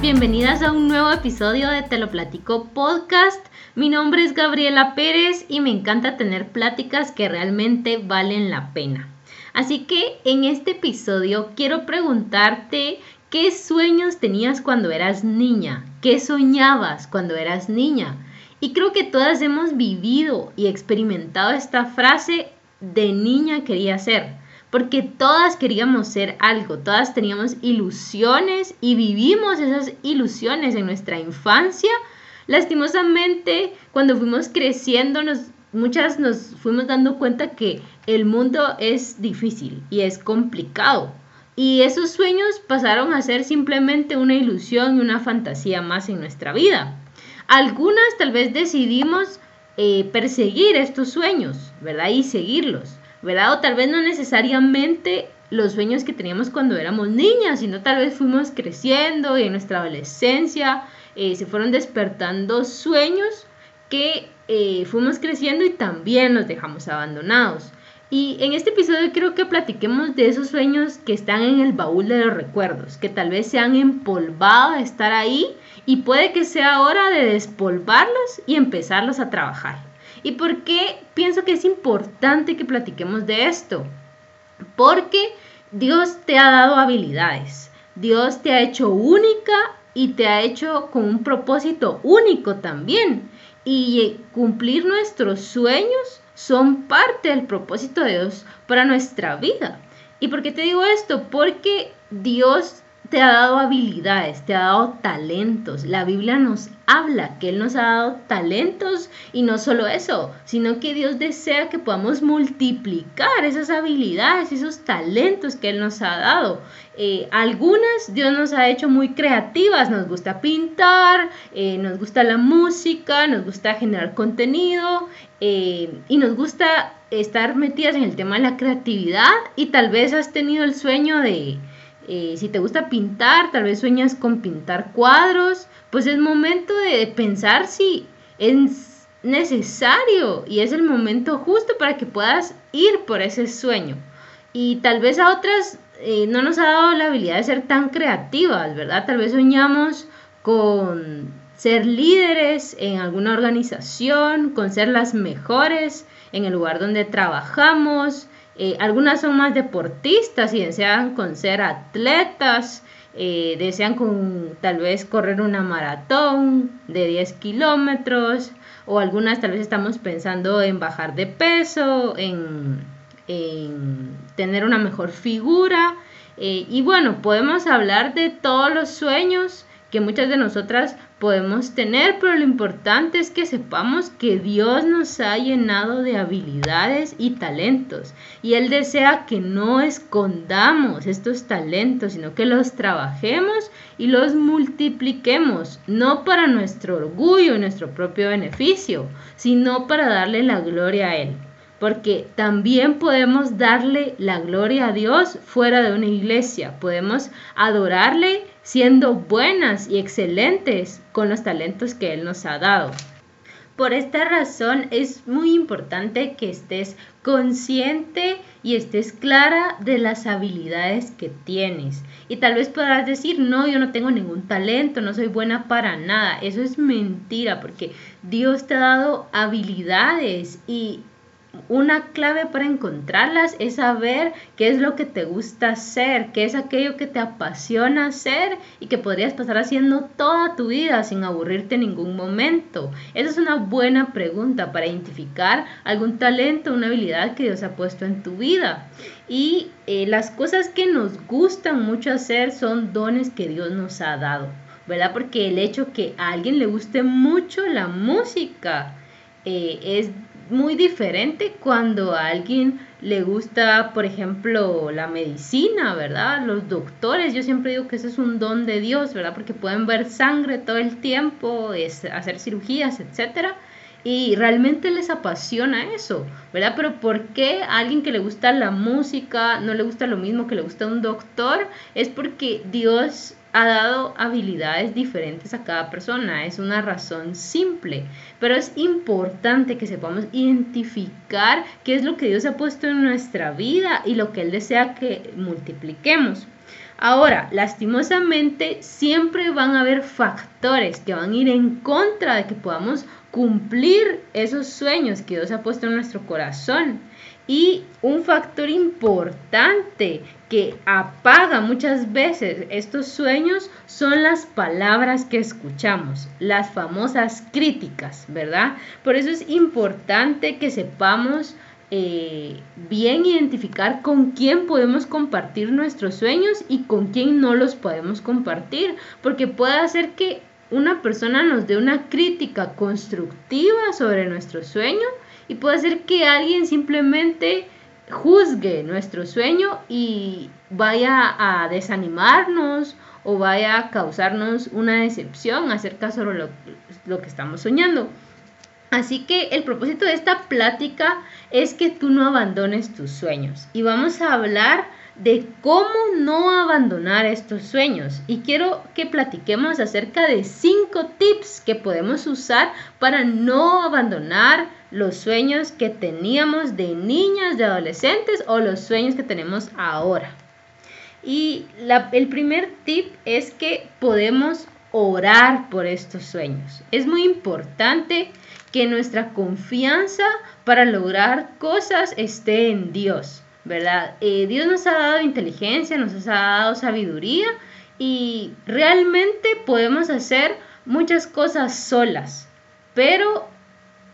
bienvenidas a un nuevo episodio de Te lo platico podcast. Mi nombre es Gabriela Pérez y me encanta tener pláticas que realmente valen la pena. Así que en este episodio quiero preguntarte qué sueños tenías cuando eras niña, qué soñabas cuando eras niña. Y creo que todas hemos vivido y experimentado esta frase de niña quería ser porque todas queríamos ser algo, todas teníamos ilusiones y vivimos esas ilusiones en nuestra infancia. Lastimosamente, cuando fuimos creciendo, muchas nos fuimos dando cuenta que el mundo es difícil y es complicado. Y esos sueños pasaron a ser simplemente una ilusión y una fantasía más en nuestra vida. Algunas tal vez decidimos eh, perseguir estos sueños, ¿verdad? Y seguirlos. ¿Verdad? O tal vez no necesariamente los sueños que teníamos cuando éramos niñas, sino tal vez fuimos creciendo y en nuestra adolescencia eh, se fueron despertando sueños que eh, fuimos creciendo y también los dejamos abandonados. Y en este episodio quiero que platiquemos de esos sueños que están en el baúl de los recuerdos, que tal vez se han empolvado de estar ahí y puede que sea hora de despolvarlos y empezarlos a trabajar. ¿Y por qué pienso que es importante que platiquemos de esto? Porque Dios te ha dado habilidades. Dios te ha hecho única y te ha hecho con un propósito único también. Y cumplir nuestros sueños son parte del propósito de Dios para nuestra vida. ¿Y por qué te digo esto? Porque Dios te ha dado habilidades, te ha dado talentos. La Biblia nos habla que Él nos ha dado talentos y no solo eso, sino que Dios desea que podamos multiplicar esas habilidades, esos talentos que Él nos ha dado. Eh, algunas Dios nos ha hecho muy creativas, nos gusta pintar, eh, nos gusta la música, nos gusta generar contenido eh, y nos gusta estar metidas en el tema de la creatividad y tal vez has tenido el sueño de eh, si te gusta pintar, tal vez sueñas con pintar cuadros, pues es momento de pensar si es necesario y es el momento justo para que puedas ir por ese sueño. Y tal vez a otras eh, no nos ha dado la habilidad de ser tan creativas, ¿verdad? Tal vez soñamos con ser líderes en alguna organización, con ser las mejores en el lugar donde trabajamos, eh, algunas son más deportistas y desean con ser atletas, eh, desean con tal vez correr una maratón de 10 kilómetros o algunas tal vez estamos pensando en bajar de peso, en, tener una mejor figura. Eh, y bueno, podemos hablar de todos los sueños que muchas de nosotras podemos tener, pero lo importante es que sepamos que Dios nos ha llenado de habilidades y talentos y Él desea que no escondamos estos talentos, sino que los trabajemos y los multipliquemos, no para nuestro orgullo y nuestro propio beneficio, sino para darle la gloria a Él porque también podemos darle la gloria a Dios fuera de una iglesia, podemos adorarle siendo buenas y excelentes con los talentos que Él nos ha dado. Por esta razón es muy importante que estés consciente y estés clara de las habilidades que tienes. Y tal vez podrás decir, no, yo no tengo ningún talento, no soy buena para nada. Eso es mentira porque Dios te ha dado habilidades y una clave para encontrarlas es saber qué es lo que te gusta hacer, qué es aquello que te apasiona hacer y que podrías pasar haciendo toda tu vida sin aburrirte en ningún momento. Esa es una buena pregunta para identificar algún talento, una habilidad que Dios ha puesto en tu vida. Y eh, las cosas que nos gustan mucho hacer son dones que Dios nos ha dado, ¿verdad? Porque el hecho que a alguien le guste mucho la música eh, es muy diferente cuando a alguien le gusta, por ejemplo, la medicina, ¿verdad? Los doctores, yo siempre digo que eso es un don de Dios, ¿verdad? Porque pueden ver sangre todo el tiempo, es, hacer cirugías, etcétera. Y realmente les apasiona eso, ¿verdad? Pero ¿por qué a alguien que le gusta la música no le gusta lo mismo que le gusta un doctor? Es porque Dios ha dado habilidades diferentes a cada persona. Es una razón simple, pero es importante que sepamos identificar qué es lo que Dios ha puesto en nuestra vida y lo que Él desea que multipliquemos. Ahora, lastimosamente, siempre van a haber factores que van a ir en contra de que podamos cumplir esos sueños que Dios ha puesto en nuestro corazón. Y un factor importante que apaga muchas veces estos sueños son las palabras que escuchamos, las famosas críticas, ¿verdad? Por eso es importante que sepamos eh, bien identificar con quién podemos compartir nuestros sueños y con quién no los podemos compartir, porque puede hacer que una persona nos dé una crítica constructiva sobre nuestro sueño y puede hacer que alguien simplemente juzgue nuestro sueño y vaya a desanimarnos o vaya a causarnos una decepción acerca sobre lo, lo que estamos soñando. Así que el propósito de esta plática es que tú no abandones tus sueños. Y vamos a hablar de cómo no abandonar estos sueños. Y quiero que platiquemos acerca de cinco tips que podemos usar para no abandonar los sueños que teníamos de niñas, de adolescentes o los sueños que tenemos ahora. Y el primer tip es que podemos orar por estos sueños. Es muy importante que nuestra confianza para lograr cosas esté en Dios, ¿verdad? Eh, Dios nos ha dado inteligencia, nos ha dado sabiduría y realmente podemos hacer muchas cosas solas, pero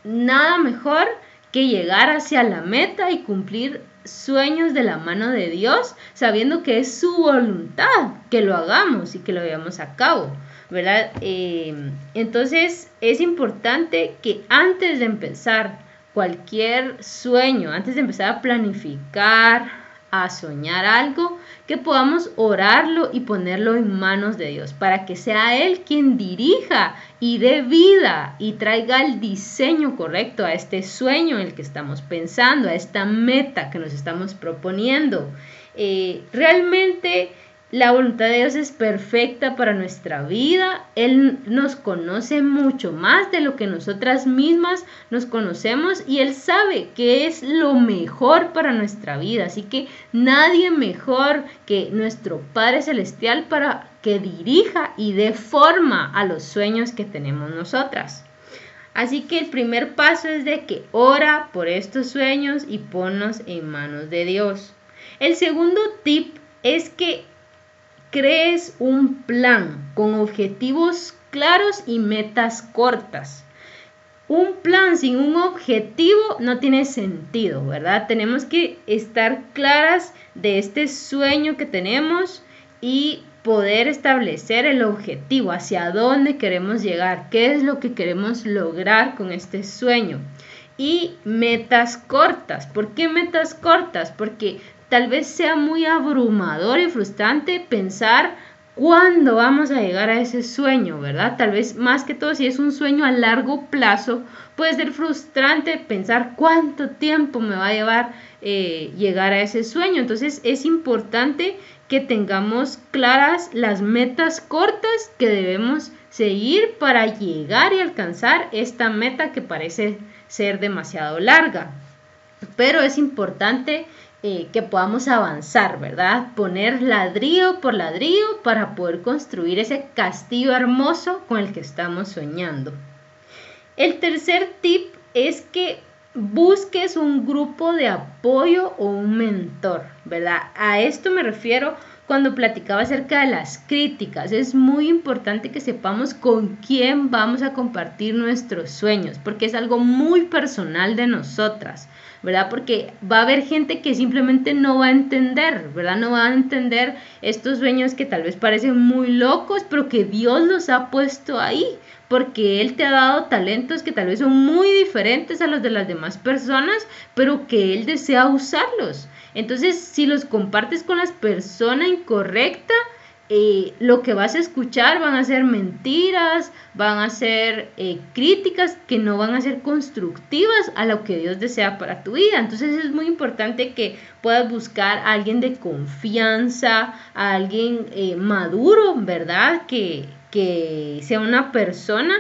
nada mejor que llegar hacia la meta y cumplir sueños de la mano de Dios, sabiendo que es su voluntad que lo hagamos y que lo llevamos a cabo. ¿verdad? Eh, entonces es importante que antes de empezar cualquier sueño, antes de empezar a planificar, a soñar algo, que podamos orarlo y ponerlo en manos de Dios, para que sea Él quien dirija y dé vida y traiga el diseño correcto a este sueño en el que estamos pensando, a esta meta que nos estamos proponiendo. Eh, realmente la voluntad de Dios es perfecta para nuestra vida. Él nos conoce mucho más de lo que nosotras mismas nos conocemos y Él sabe que es lo mejor para nuestra vida. Así que nadie mejor que nuestro Padre Celestial para que dirija y dé forma a los sueños que tenemos nosotras. Así que el primer paso es de que ora por estos sueños y ponnos en manos de Dios. El segundo tip es que crees un plan con objetivos claros y metas cortas. Un plan sin un objetivo no tiene sentido, ¿verdad? Tenemos que estar claras de este sueño que tenemos y poder establecer el objetivo, hacia dónde queremos llegar, qué es lo que queremos lograr con este sueño. Y metas cortas. ¿Por qué metas cortas? Porque tal vez sea muy abrumador y frustrante pensar cuándo vamos a llegar a ese sueño, ¿verdad? Tal vez más que todo si es un sueño a largo plazo, puede ser frustrante pensar cuánto tiempo me va a llevar eh, llegar a ese sueño. Entonces es importante que tengamos claras las metas cortas que debemos seguir para llegar y alcanzar esta meta que parece ser demasiado larga. Pero es importante eh, que podamos avanzar, ¿verdad? Poner ladrillo por ladrillo para poder construir ese castillo hermoso con el que estamos soñando. El tercer tip es que busques un grupo de apoyo o un mentor, ¿verdad? A esto me refiero cuando platicaba acerca de las críticas. Es muy importante que sepamos con quién vamos a compartir nuestros sueños, porque es algo muy personal de nosotras. ¿Verdad? Porque va a haber gente que simplemente no va a entender, ¿verdad? No va a entender estos sueños que tal vez parecen muy locos, pero que Dios los ha puesto ahí, porque Él te ha dado talentos que tal vez son muy diferentes a los de las demás personas, pero que Él desea usarlos. Entonces, si los compartes con las personas incorrecta, eh, lo que vas a escuchar van a ser mentiras, van a ser eh, críticas que no van a ser constructivas a lo que Dios desea para tu vida. Entonces es muy importante que puedas buscar a alguien de confianza, a alguien eh, maduro, ¿verdad? Que, que sea una persona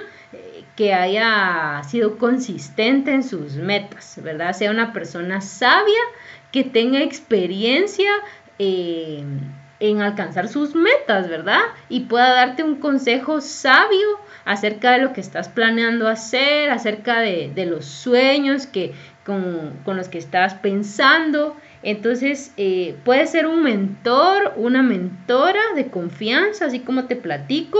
que haya sido consistente en sus metas, ¿verdad? Sea una persona sabia, que tenga experiencia en alcanzar sus metas, ¿verdad? Y pueda darte un consejo sabio acerca de lo que estás planeando hacer, acerca de, los sueños que, con, los que estás pensando. Entonces, eh, puede ser un mentor, una mentora de confianza, así como te platico,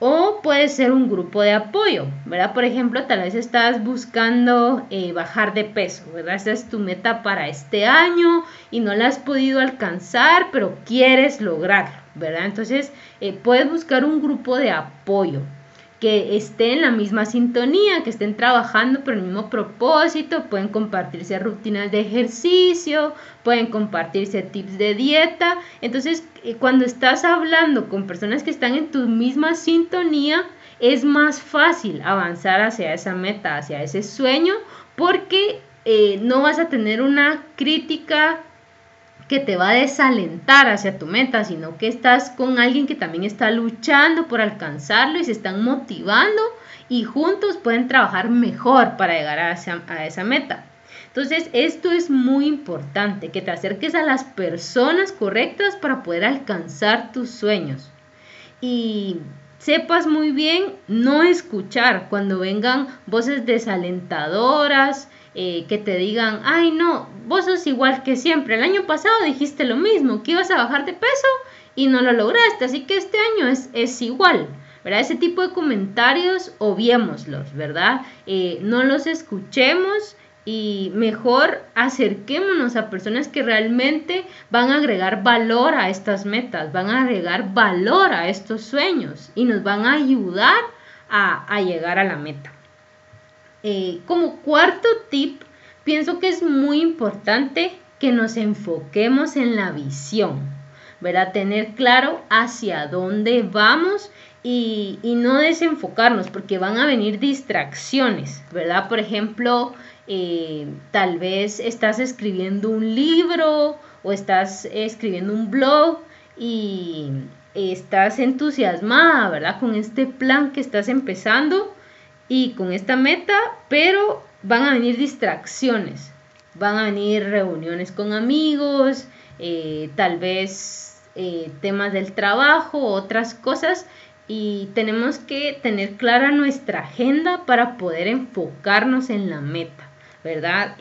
o puede ser un grupo de apoyo, ¿verdad? Por ejemplo, tal vez estás buscando eh, bajar de peso, ¿verdad? Esa es tu meta para este año y no la has podido alcanzar, pero quieres lograrlo, ¿verdad? Entonces, eh, puedes buscar un grupo de apoyo que estén en la misma sintonía, que estén trabajando por el mismo propósito, pueden compartirse rutinas de ejercicio, pueden compartirse tips de dieta. Entonces, eh, cuando estás hablando con personas que están en tu misma sintonía, es más fácil avanzar hacia esa meta, hacia ese sueño, porque eh, no vas a tener una crítica que te va a desalentar hacia tu meta, sino que estás con alguien que también está luchando por alcanzarlo y se están motivando y juntos pueden trabajar mejor para llegar a esa, meta. Entonces, esto es muy importante, que te acerques a las personas correctas para poder alcanzar tus sueños. Y sepas muy bien no escuchar cuando vengan voces desalentadoras, eh, que te digan, ay no, vos sos igual que siempre, el año pasado dijiste lo mismo, que ibas a bajar de peso y no lo lograste, así que este año es, es igual. ¿verdad? Ese tipo de comentarios, obviémoslos, ¿verdad? Eh, no los escuchemos y mejor acerquémonos a personas que realmente van a agregar valor a estas metas, van a agregar valor a estos sueños y nos van a ayudar a, a llegar a la meta. Eh, como cuarto tip, pienso que es muy importante que nos enfoquemos en la visión, ¿verdad? Tener claro hacia dónde vamos y, no desenfocarnos, porque van a venir distracciones, ¿verdad? Por ejemplo, eh, tal vez estás escribiendo un libro o estás escribiendo un blog y estás entusiasmada, ¿verdad? Con este plan que estás empezando y con esta meta, pero van a venir distracciones, van a venir reuniones con amigos, eh, tal vez eh, temas del trabajo, otras cosas, y tenemos que tener clara nuestra agenda para poder enfocarnos en la meta, ¿verdad?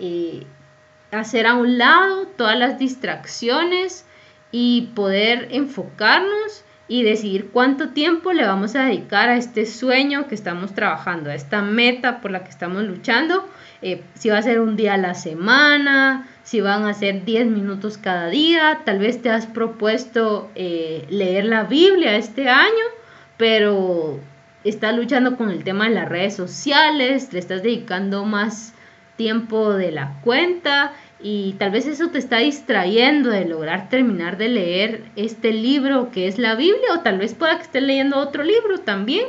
Hacer a un lado todas las distracciones y poder enfocarnos y decidir cuánto tiempo le vamos a dedicar a este sueño que estamos trabajando, a esta meta por la que estamos luchando. Eh, si va a ser un día a la semana, si van a ser 10 minutos cada día, tal vez te has propuesto eh, leer la Biblia este año, pero estás luchando con el tema de las redes sociales, le estás dedicando más tiempo de la cuenta y tal vez eso te está distrayendo de lograr terminar de leer este libro que es la Biblia o tal vez pueda que estés leyendo otro libro también,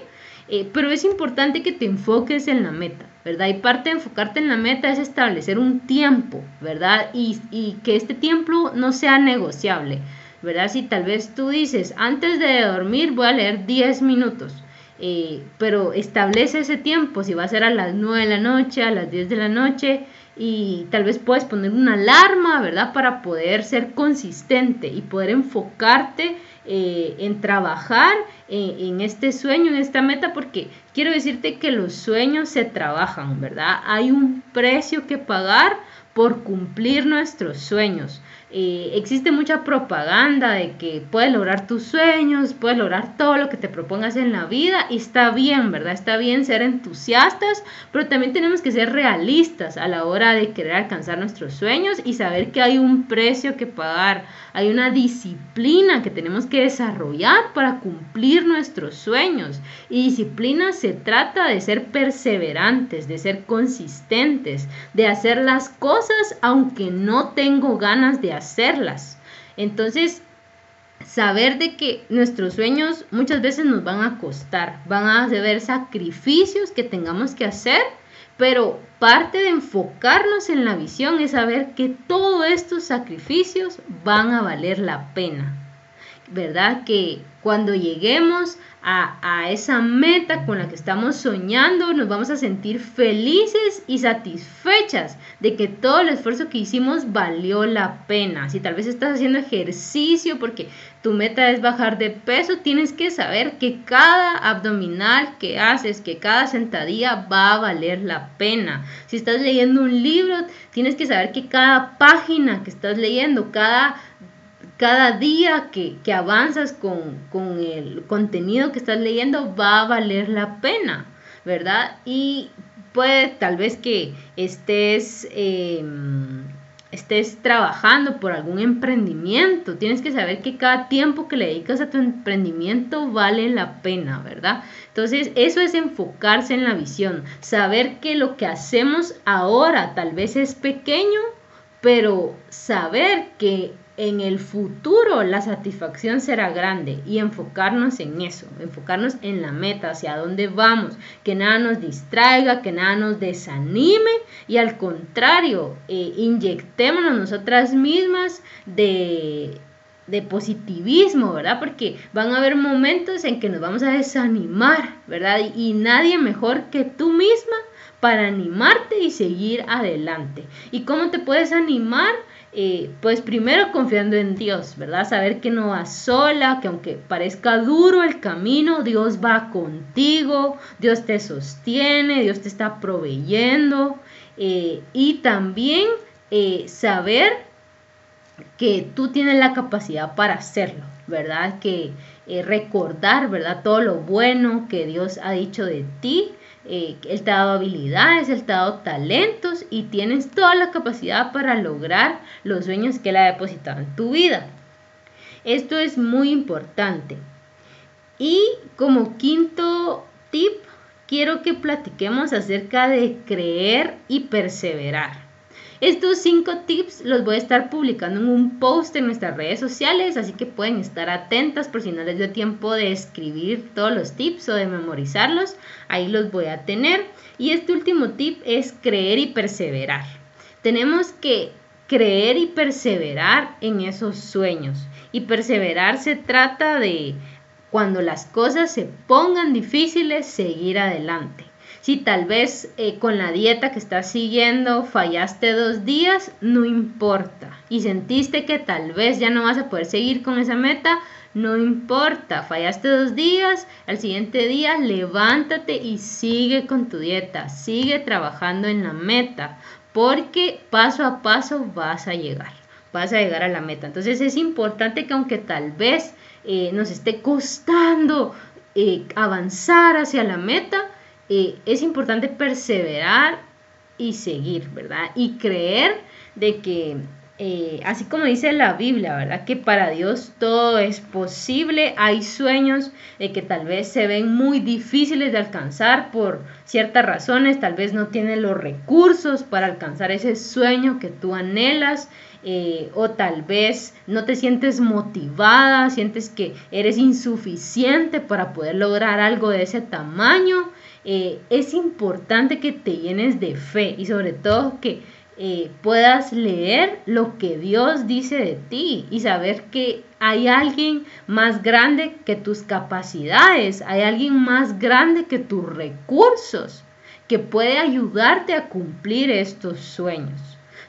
eh, pero es importante que te enfoques en la meta, ¿verdad? Y parte de enfocarte en la meta es establecer un tiempo, ¿verdad? Y, y que este tiempo no sea negociable, ¿verdad? Si tal vez tú dices, antes de dormir voy a leer 10 minutos. Eh, pero establece ese tiempo, si va a ser a las 9 de la noche, a las 10 de la noche, y tal vez puedes poner una alarma, ¿verdad? Para poder ser consistente y poder enfocarte eh, en trabajar eh, en este sueño, en esta meta, porque quiero decirte que los sueños se trabajan, ¿verdad? Hay un precio que pagar por cumplir nuestros sueños. Eh, existe mucha propaganda de que puedes lograr tus sueños, puedes lograr todo lo que te propongas en la vida y está bien, ¿verdad? Está bien ser entusiastas, pero también tenemos que ser realistas a la hora de querer alcanzar nuestros sueños y saber que hay un precio que pagar, hay una disciplina que tenemos que desarrollar para cumplir nuestros sueños. Y disciplina se trata de ser perseverantes, de ser consistentes, de hacer las cosas aunque no tengo ganas de hacer hacerlas. Entonces, saber de que nuestros sueños muchas veces nos van a costar, van a haber sacrificios que tengamos que hacer, pero parte de enfocarnos en la visión es saber que todos estos sacrificios van a valer la pena. ¿Verdad? Que cuando lleguemos a, esa meta con la que estamos soñando, nos vamos a sentir felices y satisfechas de que todo el esfuerzo que hicimos valió la pena. Si tal vez estás haciendo ejercicio porque tu meta es bajar de peso, tienes que saber que cada abdominal que haces, que cada sentadilla va a valer la pena. Si estás leyendo un libro, tienes que saber que cada página que estás leyendo, cada cada día que, avanzas con, el contenido que estás leyendo va a valer la pena, ¿verdad? Y puede tal vez que estés, em, estés trabajando por algún emprendimiento. Tienes que saber que cada tiempo que le dedicas a tu emprendimiento vale la pena, ¿verdad? Entonces, eso es enfocarse en la visión, saber que lo que hacemos ahora tal vez es pequeño, pero saber que en el futuro la satisfacción será grande y enfocarnos en eso, enfocarnos en la meta, hacia dónde vamos, que nada nos distraiga, que nada nos desanime y al contrario, eh, inyectémonos nosotras mismas de, de positivismo, ¿verdad? Porque van a haber momentos en que nos vamos a desanimar, ¿verdad? Y, y nadie mejor que tú misma para animarte y seguir adelante. ¿Y cómo te puedes animar? Eh, pues primero confiando en Dios, ¿verdad? Saber que no vas sola, que aunque parezca duro el camino, Dios va contigo, Dios te sostiene, Dios te está proveyendo. Eh, y también eh, saber que tú tienes la capacidad para hacerlo, ¿verdad? Que recordar, ¿verdad? Todo lo bueno que Dios ha dicho de ti eh, él te ha dado habilidades, Él te ha dado talentos y tienes toda la capacidad para lograr los sueños que Él ha depositado en tu vida. Esto es muy importante. Y como quinto tip, quiero que platiquemos acerca de creer y perseverar. Estos cinco tips los voy a estar publicando en un post en nuestras redes sociales, así que pueden estar atentas por si no les dio tiempo de escribir todos los tips o de memorizarlos, ahí los voy a tener. Y este último tip es creer y perseverar. Tenemos que creer y perseverar en esos sueños. Y perseverar se trata de cuando las cosas se pongan difíciles, seguir adelante. Si tal vez eh, con la dieta que estás siguiendo fallaste dos días, no importa. Y sentiste que tal vez ya no vas a poder seguir con esa meta, no importa. Fallaste dos días, al siguiente día levántate y sigue con tu dieta. Sigue trabajando en la meta, porque paso a paso vas a llegar. Vas a llegar a la meta. Entonces es importante que aunque tal vez eh, nos esté costando eh, avanzar hacia la meta, eh, es importante perseverar y seguir, ¿verdad? Y creer de que, eh, así como dice la Biblia, ¿verdad? Que para Dios todo es posible. Hay sueños que tal vez se ven muy difíciles de alcanzar por ciertas razones, tal vez no tienen los recursos para alcanzar ese sueño que tú anhelas. Eh, o tal vez no te sientes motivada, sientes que eres insuficiente para poder lograr algo de ese tamaño. Eh, es importante que te llenes de fe y sobre todo que eh, puedas leer lo que Dios dice de ti y saber que hay alguien más grande que tus capacidades, hay alguien más grande que tus recursos que puede ayudarte a cumplir estos sueños,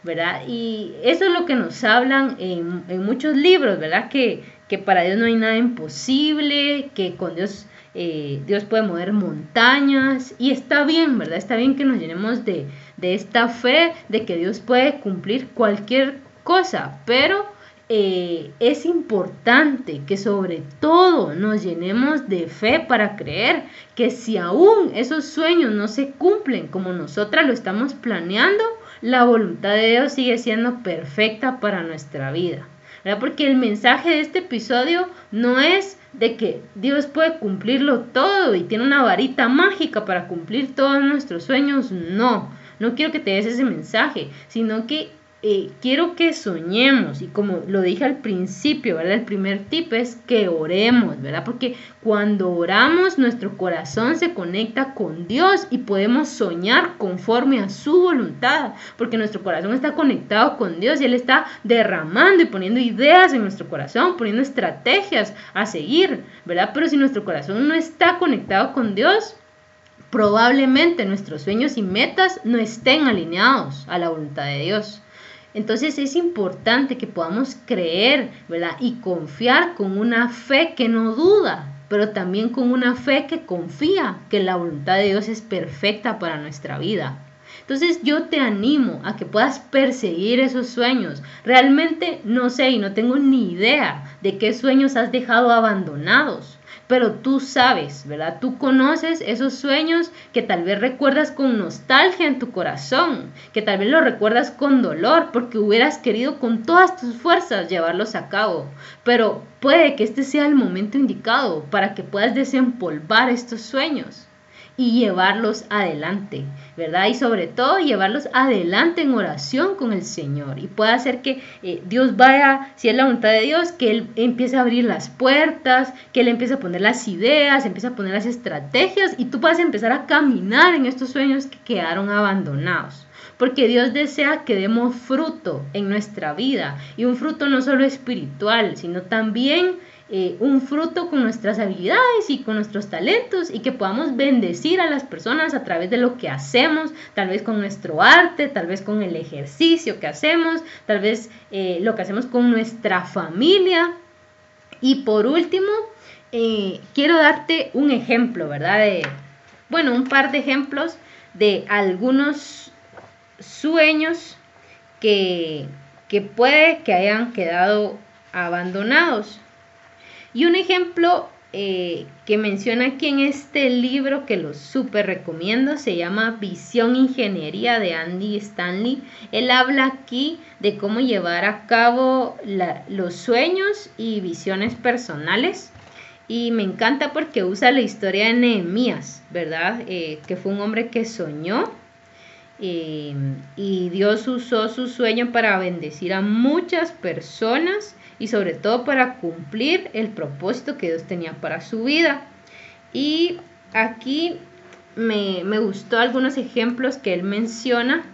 ¿verdad? Y eso es lo que nos hablan en, en muchos libros, ¿verdad? Que, que para Dios no hay nada imposible, que con Dios eh, Dios puede mover montañas y está bien, ¿verdad? Está bien que nos llenemos de, esta fe de que Dios puede cumplir cualquier cosa, pero eh, es importante que sobre todo nos llenemos de fe para creer que si aún esos sueños no se cumplen como nosotras lo estamos planeando, la voluntad de Dios sigue siendo perfecta para nuestra vida. ¿verdad? Porque el mensaje de este episodio no es de que Dios puede cumplirlo todo y tiene una varita mágica para cumplir todos nuestros sueños, no, no quiero que te des ese mensaje, sino que eh, quiero que soñemos y como lo dije al principio. El primer tip es que oremos, ¿verdad? Porque cuando oramos nuestro corazón se conecta con Dios y podemos soñar conforme a su voluntad, porque nuestro corazón está conectado con Dios y Él está derramando y poniendo ideas en nuestro corazón, poniendo estrategias a seguir, ¿verdad? Pero si nuestro corazón no está conectado con Dios, probablemente nuestros sueños y metas no estén alineados a la voluntad de Dios. Entonces es importante que podamos creer, ¿verdad? Y confiar con una fe que no duda, pero también con una fe que confía que la voluntad de Dios es perfecta para nuestra vida. Entonces yo te animo a que puedas perseguir esos sueños. Realmente no sé y no tengo ni idea de qué sueños has dejado abandonados. Pero tú sabes, ¿verdad? Tú conoces esos sueños que tal vez recuerdas con nostalgia en tu corazón, que tal vez los recuerdas con dolor porque hubieras querido con todas tus fuerzas llevarlos a cabo, pero puede que este sea el momento indicado para que puedas desempolvar estos sueños y llevarlos adelante, ¿verdad? Y sobre todo llevarlos adelante en oración con el Señor y pueda hacer que eh, Dios vaya, si es la voluntad de Dios, que Él empiece a abrir las puertas, que Él empiece a poner las ideas, empiece a poner las estrategias y tú puedas empezar a caminar en estos sueños que quedaron abandonados. Porque Dios desea que demos fruto en nuestra vida y un fruto no solo espiritual, sino también eh, un fruto con nuestras habilidades y con nuestros talentos y que podamos bendecir a las personas a través de lo que hacemos, tal vez con nuestro arte, tal vez con el ejercicio que hacemos, tal vez eh, lo que hacemos con nuestra familia. Y por último, eh, quiero darte un ejemplo, ¿verdad? Bueno, un par de ejemplos de algunos sueños que, que puede que hayan quedado abandonados. Y un ejemplo eh, que menciona aquí en este libro que lo súper recomiendo se llama Visión Ingeniería de Andy Stanley. Él habla aquí de cómo llevar a cabo los sueños y visiones personales. Y me encanta porque usa la historia de Nehemías, ¿verdad? Eh, que fue un hombre que soñó eh, y Dios usó su sueño para bendecir a muchas personas y sobre todo para cumplir el propósito que Dios tenía para su vida. Y aquí me, me gustó algunos ejemplos que él menciona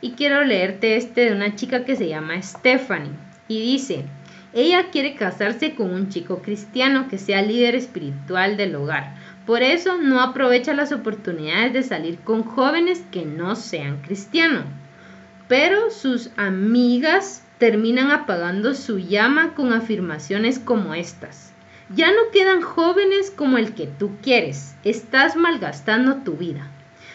y quiero leerte este de una chica que se llama Stephanie y dice, ella quiere casarse con un chico cristiano que sea líder espiritual del hogar. Por eso no aprovecha las oportunidades de salir con jóvenes que no sean cristianos. Pero sus amigas terminan apagando su llama con afirmaciones como estas. Ya no quedan jóvenes como el que tú quieres, estás malgastando tu vida.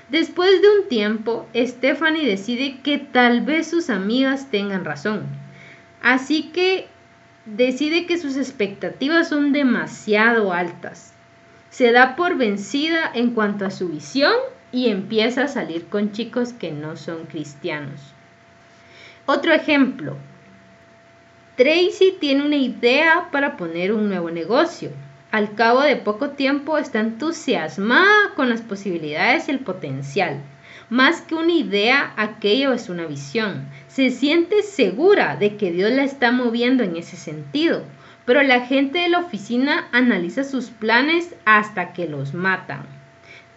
Después de un tiempo, Stephanie decide que tal vez sus amigas tengan razón. Así que decide que sus expectativas son demasiado altas. Se da por vencida en cuanto a su visión y empieza a salir con chicos que no son cristianos. Otro ejemplo, Tracy tiene una idea para poner un nuevo negocio. Al cabo de poco tiempo está entusiasmada con las posibilidades y el potencial. Más que una idea, aquello es una visión. Se siente segura de que Dios la está moviendo en ese sentido, pero la gente de la oficina analiza sus planes hasta que los matan.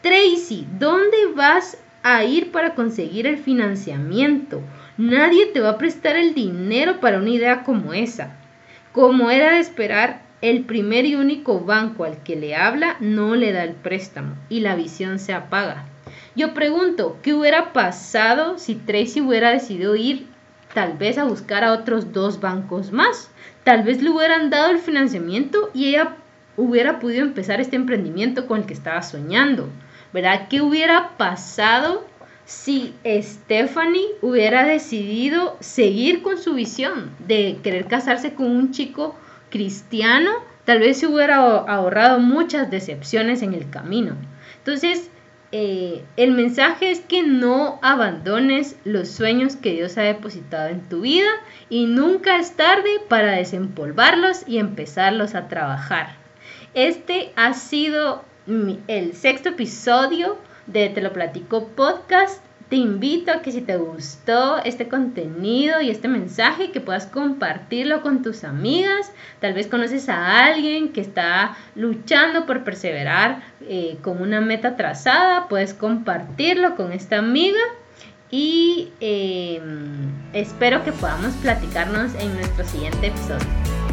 Tracy, ¿dónde vas a ir para conseguir el financiamiento? Nadie te va a prestar el dinero para una idea como esa. Como era de esperar, el primer y único banco al que le habla no le da el préstamo y la visión se apaga. Yo pregunto, ¿qué hubiera pasado si Tracy hubiera decidido ir tal vez a buscar a otros dos bancos más? Tal vez le hubieran dado el financiamiento y ella hubiera podido empezar este emprendimiento con el que estaba soñando. ¿Verdad? ¿Qué hubiera pasado si Stephanie hubiera decidido seguir con su visión de querer casarse con un chico cristiano, tal vez se hubiera ahorrado muchas decepciones en el camino. Entonces, eh, el mensaje es que no abandones los sueños que Dios ha depositado en tu vida y nunca es tarde para desempolvarlos y empezarlos a trabajar. Este ha sido el sexto episodio de Te lo platico podcast. Te invito a que si te gustó este contenido y este mensaje, que puedas compartirlo con tus amigas. Tal vez conoces a alguien que está luchando por perseverar eh, con una meta trazada, puedes compartirlo con esta amiga y em, espero que podamos platicarnos en nuestro siguiente episodio.